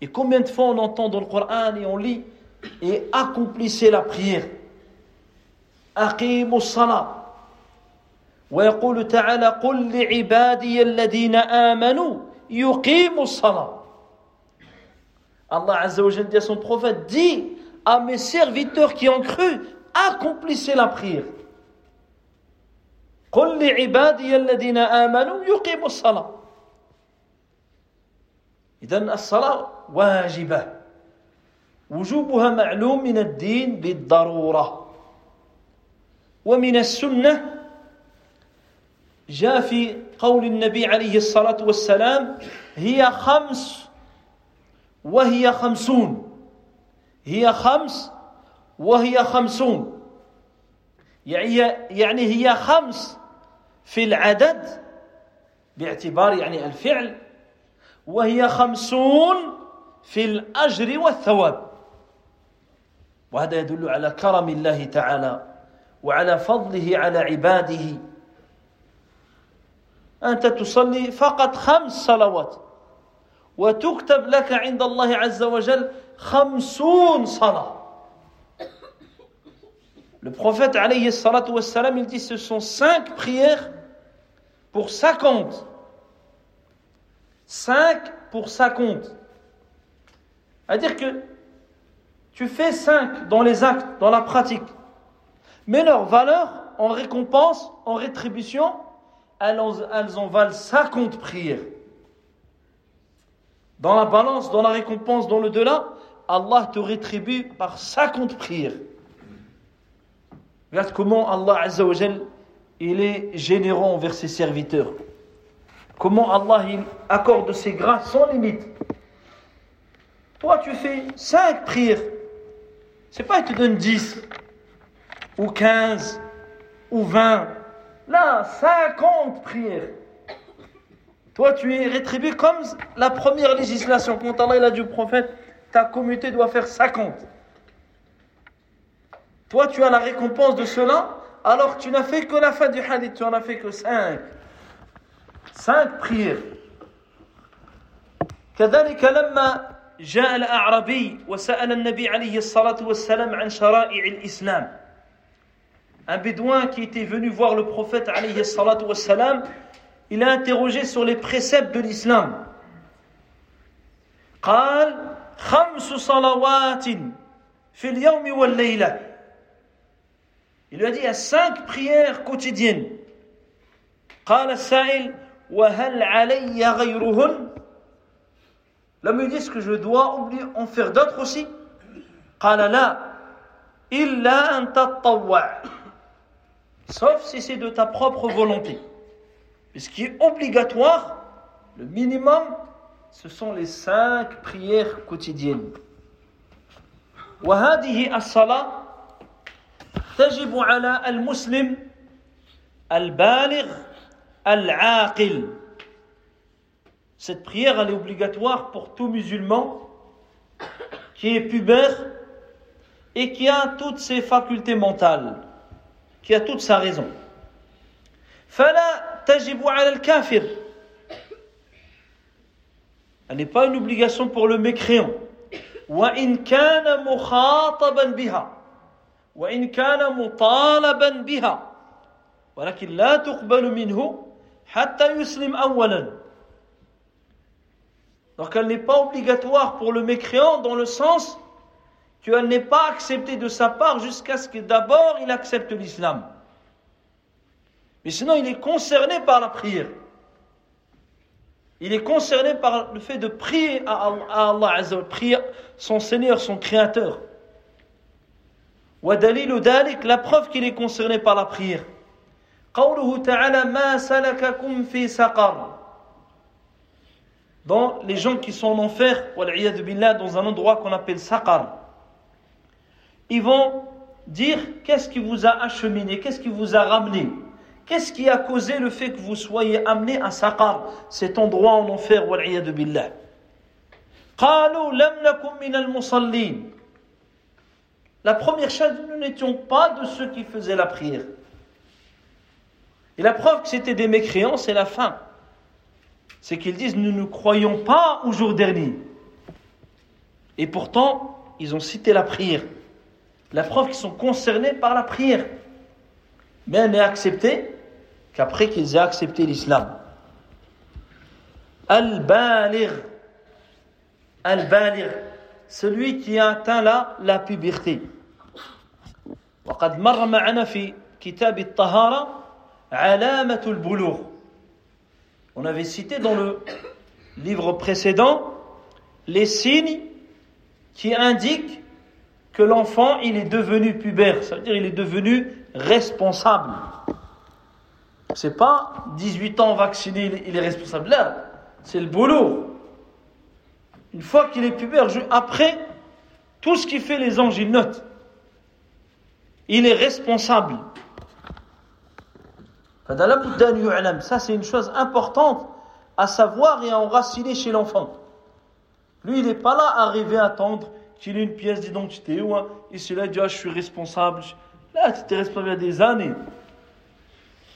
Et combien de fois on entend dans le Coran et on lit et accomplissez la prière. أقيموا الصلاة. ويقول تعالى قل لعبادي الذين آمنوا يقيموا الصلاة. Allah Azza wa dit à son prophète dit à mes serviteurs qui ont cru accomplissez la prière. قل لعبادي الذين آمنوا يقيموا الصلاة. إذن الصلاة واجبة. وجوبها معلوم من الدين بالضرورة. ومن السنة جاء في قول النبي عليه الصلاة والسلام هي خمس وهي خمسون. هي خمس وهي خمسون. يعني يعني هي خمس في العدد باعتبار يعني الفعل وهي خمسون في الأجر والثواب. وهذا يدل على كرم الله تعالى. وعلى فضله على عباده أنت تصلي فقط خمس صلوات وتكتب لك عند الله عز وجل خمسون صلاة Le prophète alayhi salatu wassalam, il dit ce sont cinq prières pour cinquante. Cinq pour cinquante. C'est-à-dire que tu fais cinq dans les actes, dans la pratique. Mais leur valeur en récompense, en rétribution, elles en, valent 50 prières. Dans la balance, dans la récompense, dans le delà, Allah te rétribue par 50 prières. Regarde comment Allah Azzawajal, il est généreux envers ses serviteurs. Comment Allah il accorde ses grâces sans limite. Toi, tu fais 5 prières. C'est pas qu'il te donne 10 ou 15 ou 20. Là, 50 prières. Toi, tu es rétribué comme la première législation. Quand Allah a dit au prophète, ta communauté doit faire 50. Toi, tu as la récompense de cela, alors tu n'as fait que la fin du hadith, tu en as fait que 5. 5 prières. كذلك لما جاء الأعرابي وسأل النبي عليه الصلاة والسلام عن شرائع الإسلام un bédouin qui était venu voir le prophète alayhi salatu wassalam, il a interrogé sur les préceptes de l'islam. قال خمس صلوات في اليوم والليلة Il lui a dit il y a cinq prières quotidiennes. قال السائل وهل علي غيرهن L'homme lui dit est-ce que je dois oublier en faire d'autres aussi قال لا إلا أن تطوع sauf si c'est de ta propre volonté. Et ce qui est obligatoire, le minimum, ce sont les cinq prières quotidiennes. وهذه الصلاة تجب على المسلم البالغ العاقل Cette prière, elle est obligatoire pour tout musulman qui est pubère et qui a toutes ses facultés mentales qui a toute sa raison. فلا تجب على الكافر Elle n'est pas une obligation pour le mécréant. وإن كان مخاطبا بها وإن كان مطالبا بها ولكن لا تقبل منه حتى يسلم أولا Donc elle n'est pas obligatoire pour le mécréant dans le sens qu'elle n'est pas acceptée de sa part jusqu'à ce que d'abord il accepte l'islam. Mais sinon il est concerné par la prière. Il est concerné par le fait de prier à Allah, prier son Seigneur, son Créateur. La preuve qu'il est concerné par la prière. Dans les gens qui sont en enfer, dans un endroit qu'on appelle Saqar, ils vont dire qu'est-ce qui vous a acheminé, qu'est-ce qui vous a ramené, qu'est-ce qui a causé le fait que vous soyez amené à Saqar, cet endroit en enfer, billah. La première chose, nous n'étions pas de ceux qui faisaient la prière. Et la preuve que c'était des mécréants, c'est la fin. C'est qu'ils disent nous ne croyons pas au jour dernier. Et pourtant, ils ont cité la prière La preuve qu'ils sont concernés par la prière. Mais elle n'est acceptée qu'après qu'ils aient accepté l'islam. Al-Balir. Al-Balir. Celui qui a atteint là la puberté. وقد مر معنا في كتاب الطهاره Alamatul Boulour. On avait cité dans le livre précédent les signes qui indiquent que l'enfant il est devenu pubère, c'est-à-dire il est devenu responsable. C'est pas 18 ans vacciné, il est responsable. Là, c'est le boulot. Une fois qu'il est pubère, après, tout ce qui fait les anges, il note. Il est responsable. Ça, c'est une chose importante à savoir et à enraciner chez l'enfant. Lui, il n'est pas là à arriver à attendre qu'il ait une pièce d'identité ou un, ici là, il dit ah, je suis responsable. Là, tu étais responsable il y a des années.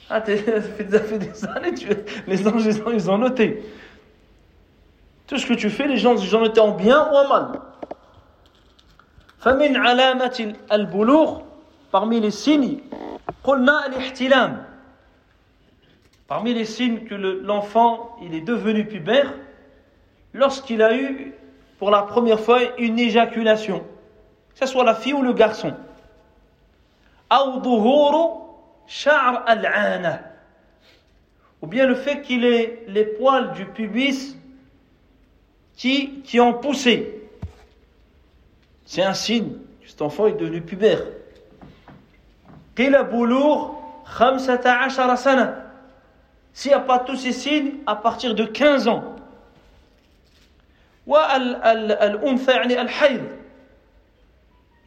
Ah, ça fait des années, les anges, ils ont noté. Tout ce que tu fais, les gens, ils ont noté en bien ou en mal. فمن علامة البلوغ parmi les signes قلنا الاحتلام Parmi les signes que l'enfant il est devenu pubère, lorsqu'il a eu pour la première fois une éjaculation, que ce soit la fille ou le garçon. Ou bien le fait qu'il ait les poils du pubis qui, ont poussé. C'est un signe que cet enfant est devenu pubère. S'il n'y a pas tous ces signes, à partir de 15 ans. والأنثى يعني الحيض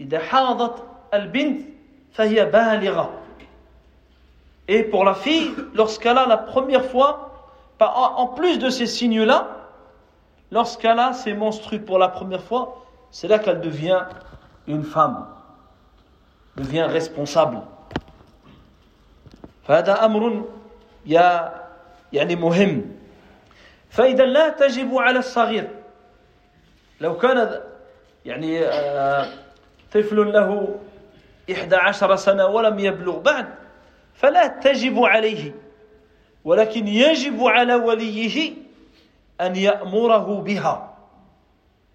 إذا حاضت البنت فهي بالغة Et pour la fille, lorsqu'elle a la première fois, en plus de ces signes-là, lorsqu'elle a ses menstrues pour la première fois, c'est là qu'elle devient une femme, devient responsable. فهذا أمر يا يعني مهم فإذا لا تجب على الصغير لو كان يعني آه، طفل له إحدى عشر سنة ولم يبلغ بعد فلا تجب عليه ولكن يجب على وليه أن يأمره بها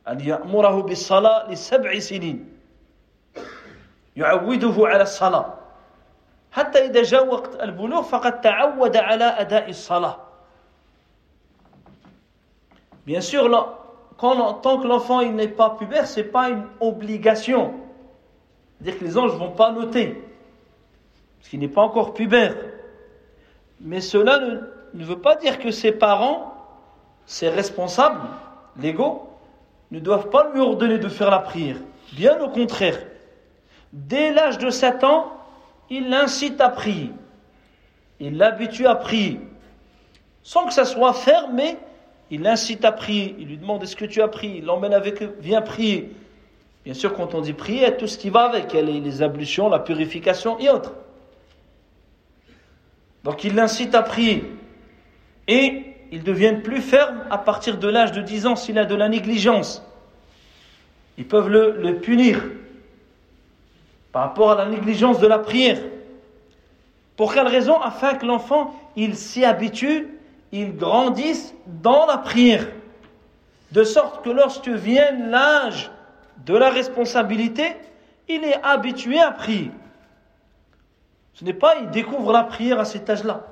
أن يأمره بالصلاة لسبع سنين يعوده على الصلاة. حتى إذا جاء وقت البلوغ فقد تعود على أداء الصلاة. Bien sûr, là, quand, tant que l'enfant n'est pas pubère, c'est pas une obligation. C'est-à-dire que les anges ne vont pas noter, parce qu'il n'est pas encore pubère. Mais cela ne, ne, veut pas dire que ses parents, ses responsables légaux, ne doivent pas lui ordonner de faire la prière. Bien au contraire. Dès l'âge de 7 ans, il l'incite à prier. Il l'habitue à prier. Sans que ça soit fermé, il l'incite à prier. Il lui demande est-ce que tu as prié? Il l'emmène avec eux, viens prier. Bien sûr, quand on dit prier, tout ce qui va avec. Les ablutions, la purification et autres. Donc il l'incite à prier. Et il devient plus ferme à partir de l'âge de 10 ans s'il a de la négligence. Ils peuvent le, le punir par rapport à la négligence de la prière. Pour quelle raison? Afin que l'enfant, il s'y habitue, il grandisse dans la prière. De sorte que lorsque vienne l'âge de la responsabilité, il est habitué à prier. Ce n'est pas, il découvre la prière à cet âge-là.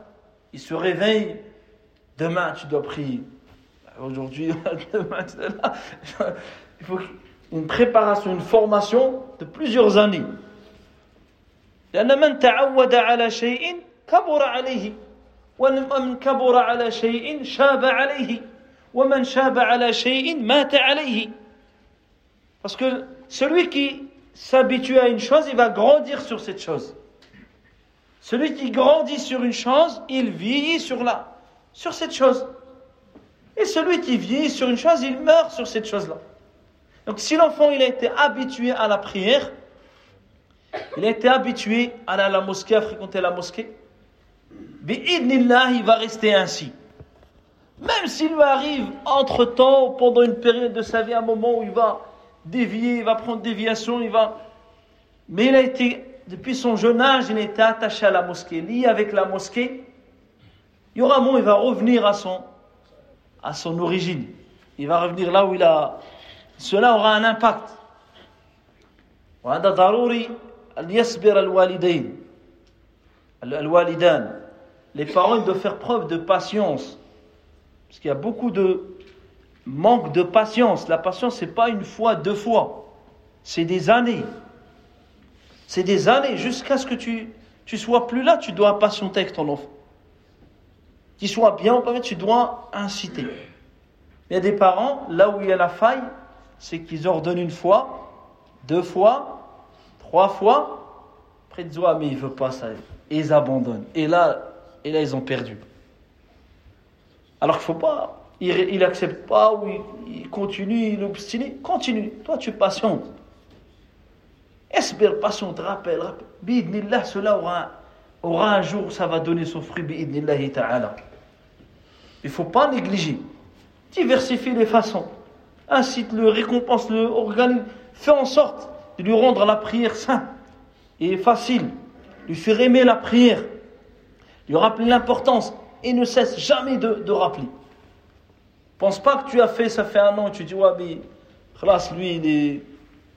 Il se réveille, demain tu dois prier. Aujourd'hui, demain. Il faut une préparation, une formation de plusieurs années. ومن كبر على شيء شاب عليه ومن شاب على شيء مات عليه Parce que celui qui s'habitue à une chose, il va grandir sur cette chose. Celui qui grandit sur une chose, il vieillit sur, la, sur cette chose. Et celui qui vieillit sur une chose, il meurt sur cette chose-là. Donc si l'enfant il a été habitué à la prière, il a été habitué à aller à la mosquée, à fréquenter la mosquée, il va rester ainsi. Même s'il lui arrive entre-temps, pendant une période de sa vie, un moment où il va dévier, il va prendre déviation, il va... Mais il a été, depuis son jeune âge, il a été attaché à la mosquée, lié avec la mosquée. Il y aura un moment, il va revenir à son, à son origine. Il va revenir là où il a... Cela aura un impact. Les parents doivent faire preuve de patience. Parce qu'il y a beaucoup de manque de patience. La patience, c'est pas une fois, deux fois. C'est des années. C'est des années jusqu'à ce que tu, tu sois plus là, tu dois patienter avec ton enfant. Qu'il soit bien ou tu dois inciter. Il y a des parents, là où il y a la faille, c'est qu'ils ordonnent une fois, deux fois, trois fois. Après, ils disent, ah, mais il veut pas ça. Et ils abandonnent. Et là, et là ils ont perdu. Alors qu'il faut pas. Il n'accepte pas ou il, continue, il obstine. Continue. Toi, tu patientes. Espère, patiente, rappelle, rappelle. Bidnillah, cela aura, aura un jour, ça va donner son fruit. Bidnillahi ta'ala. Il ne faut pas négliger. Diversifie les façons. Incite-le, récompense-le, organise. Fais en sorte de lui rendre la prière simple et facile. Lui faire aimer la prière. Lui rappeler l'importance et ne cesse jamais de, de rappeler. Pense pas que tu as fait, ça fait un an, tu dis, ouais, mais, classe, lui, il est,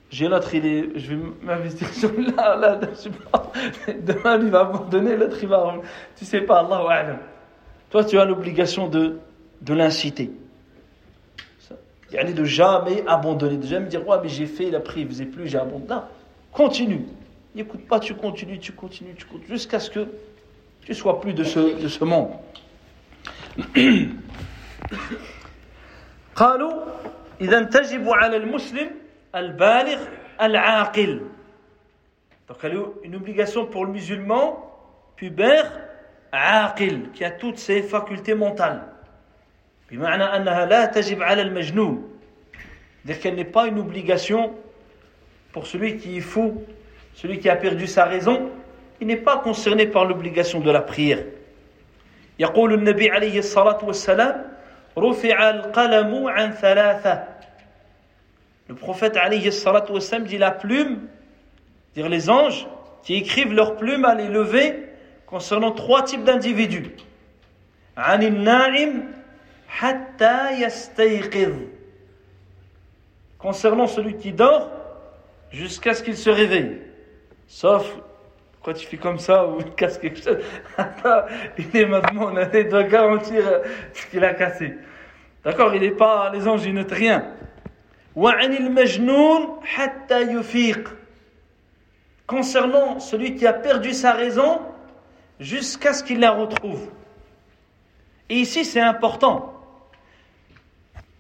j'ai l'autre, il est, je vais m'investir sur là, là, je sais pas, demain, lui va abandonner, l'autre, il va, tu sais pas, Allah, Toi, tu as l'obligation de, de l'inciter. A de jamais abandonner, de jamais dire, ouais, mais j'ai fait, il a pris, il faisait plus, j'ai abandonné. Non, continue. N'écoute pas, tu continues, tu continues, tu continues, jusqu'à ce que tu sois plus de ce, de ce monde. قالوا إذا تجب على المسلم البالغ العاقل donc elle a une obligation pour le musulman pubère عاقل qui a toutes ses facultés mentales بمعنى أنها لا تجب على المجنون c'est-à-dire qu'elle n'est pas une obligation pour celui qui est fou celui qui a perdu sa raison il n'est pas concerné par l'obligation de la prière يقول النبي عليه الصلاة والسلام رفع القلم عن ثلاثة Le prophète alayhi salatu wassalam dit la plume, dire les anges qui écrivent leur plume à les lever concernant trois types d'individus. عن النائم حتى يستيقظ Concernant celui qui dort jusqu'à ce qu'il se réveille. Sauf quand tu fais comme ça ou il casse quelque chose. il est maintenant, on doit garantir ce qu'il a cassé. D'accord Il n'est pas, les anges, ils notent rien. Concernant celui qui a perdu sa raison jusqu'à ce qu'il la retrouve. Et ici, c'est important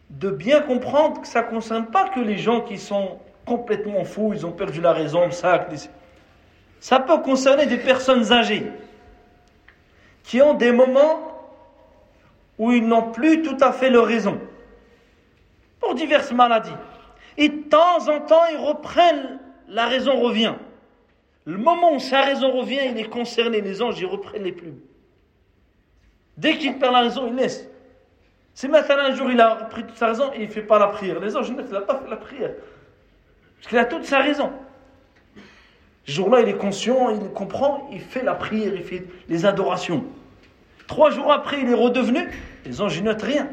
de bien comprendre que ça ne concerne pas que les gens qui sont complètement fous, ils ont perdu la raison, ça, ça peut concerner des personnes âgées qui ont des moments où ils n'ont plus tout à fait leur raison, pour diverses maladies. Et de temps en temps, ils reprennent, la raison revient. Le moment où sa raison revient, il est concerné, les anges, ils reprennent les plumes. Dès qu'il perd la raison, il laisse. Si maintenant un jour il a pris toute sa raison et il ne fait pas la prière, les anges, il n'a pas fait la prière. Parce qu'il a toute sa raison. Ce jour-là, il est conscient, il comprend, il fait la prière, il fait les adorations. Trois jours après, il est redevenu, les anges notent rien.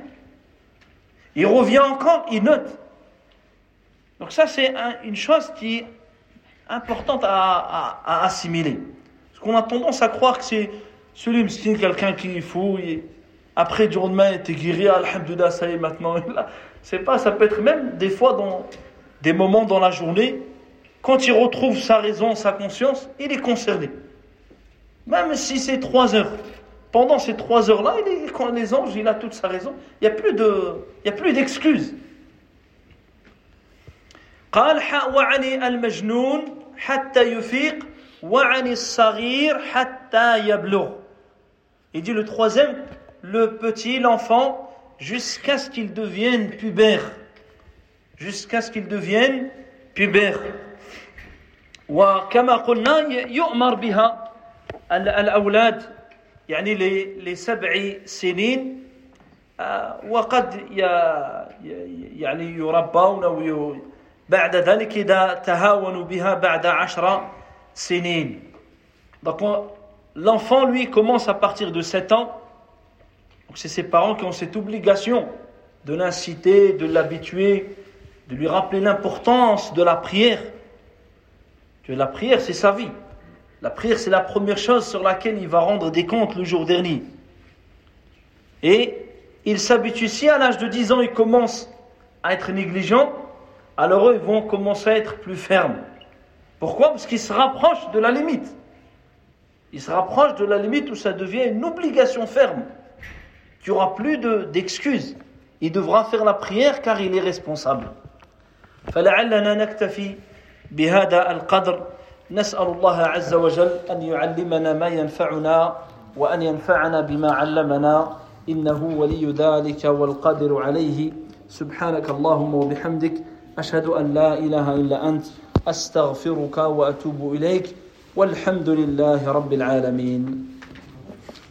Il revient encore, il note. Donc ça, c'est une chose qui est importante à, assimiler. Parce qu'on a tendance à croire que c'est celui qui quelqu'un qui fouille. Après, du lendemain, il était guéri, alhamdoulilah, ça y est, maintenant. C'est pas, ça peut être même des fois dans des moments dans la journée, quand il retrouve sa raison, sa conscience, il est concerné. Même si c'est trois heures. Pendant ces trois heures-là, il est, quand les anges, il a toute sa raison. Il n'y a plus de, il y a plus d'excuses. قال وعني المجنون حتى يفيق وعني الصغير حتى يبلغ Il dit le troisième, le petit, l'enfant, jusqu'à ce qu'il devienne pubère. Jusqu'à ce qu'il devienne pubère. وكما قلنا يؤمر بها الأولاد يعني لسبع سنين وقد يعني يربون بعد ذلك إذا تهاونوا بها بعد عشر سنين Donc l'enfant lui commence à partir de 7 ans Donc c'est ses parents qui ont cette obligation de l'inciter, de l'habituer, de lui rappeler l'importance de la prière. Que la prière, c'est sa vie. La prière, c'est la première chose sur laquelle il va rendre des comptes le jour dernier. Et il s'habitue, si à l'âge de 10 ans, il commence à être négligent, alors eux, ils vont commencer à être plus fermes. Pourquoi Parce qu'ils se rapprochent de la limite. Ils se rapprochent de la limite où ça devient une obligation ferme. Il n'y aura plus d'excuses. il devra faire la prière car il est responsable. فلعلنا نكتفي بهذا القدر نسأل الله عز وجل أن يعلمنا ما ينفعنا وأن ينفعنا بما علمنا. إنه ولي ذلك والقادر عليه. سبحانك اللهم وبحمدك أشهد أن لا إله إلا أنت أستغفرك وأتوب إليك والحمد لله رب العالمين.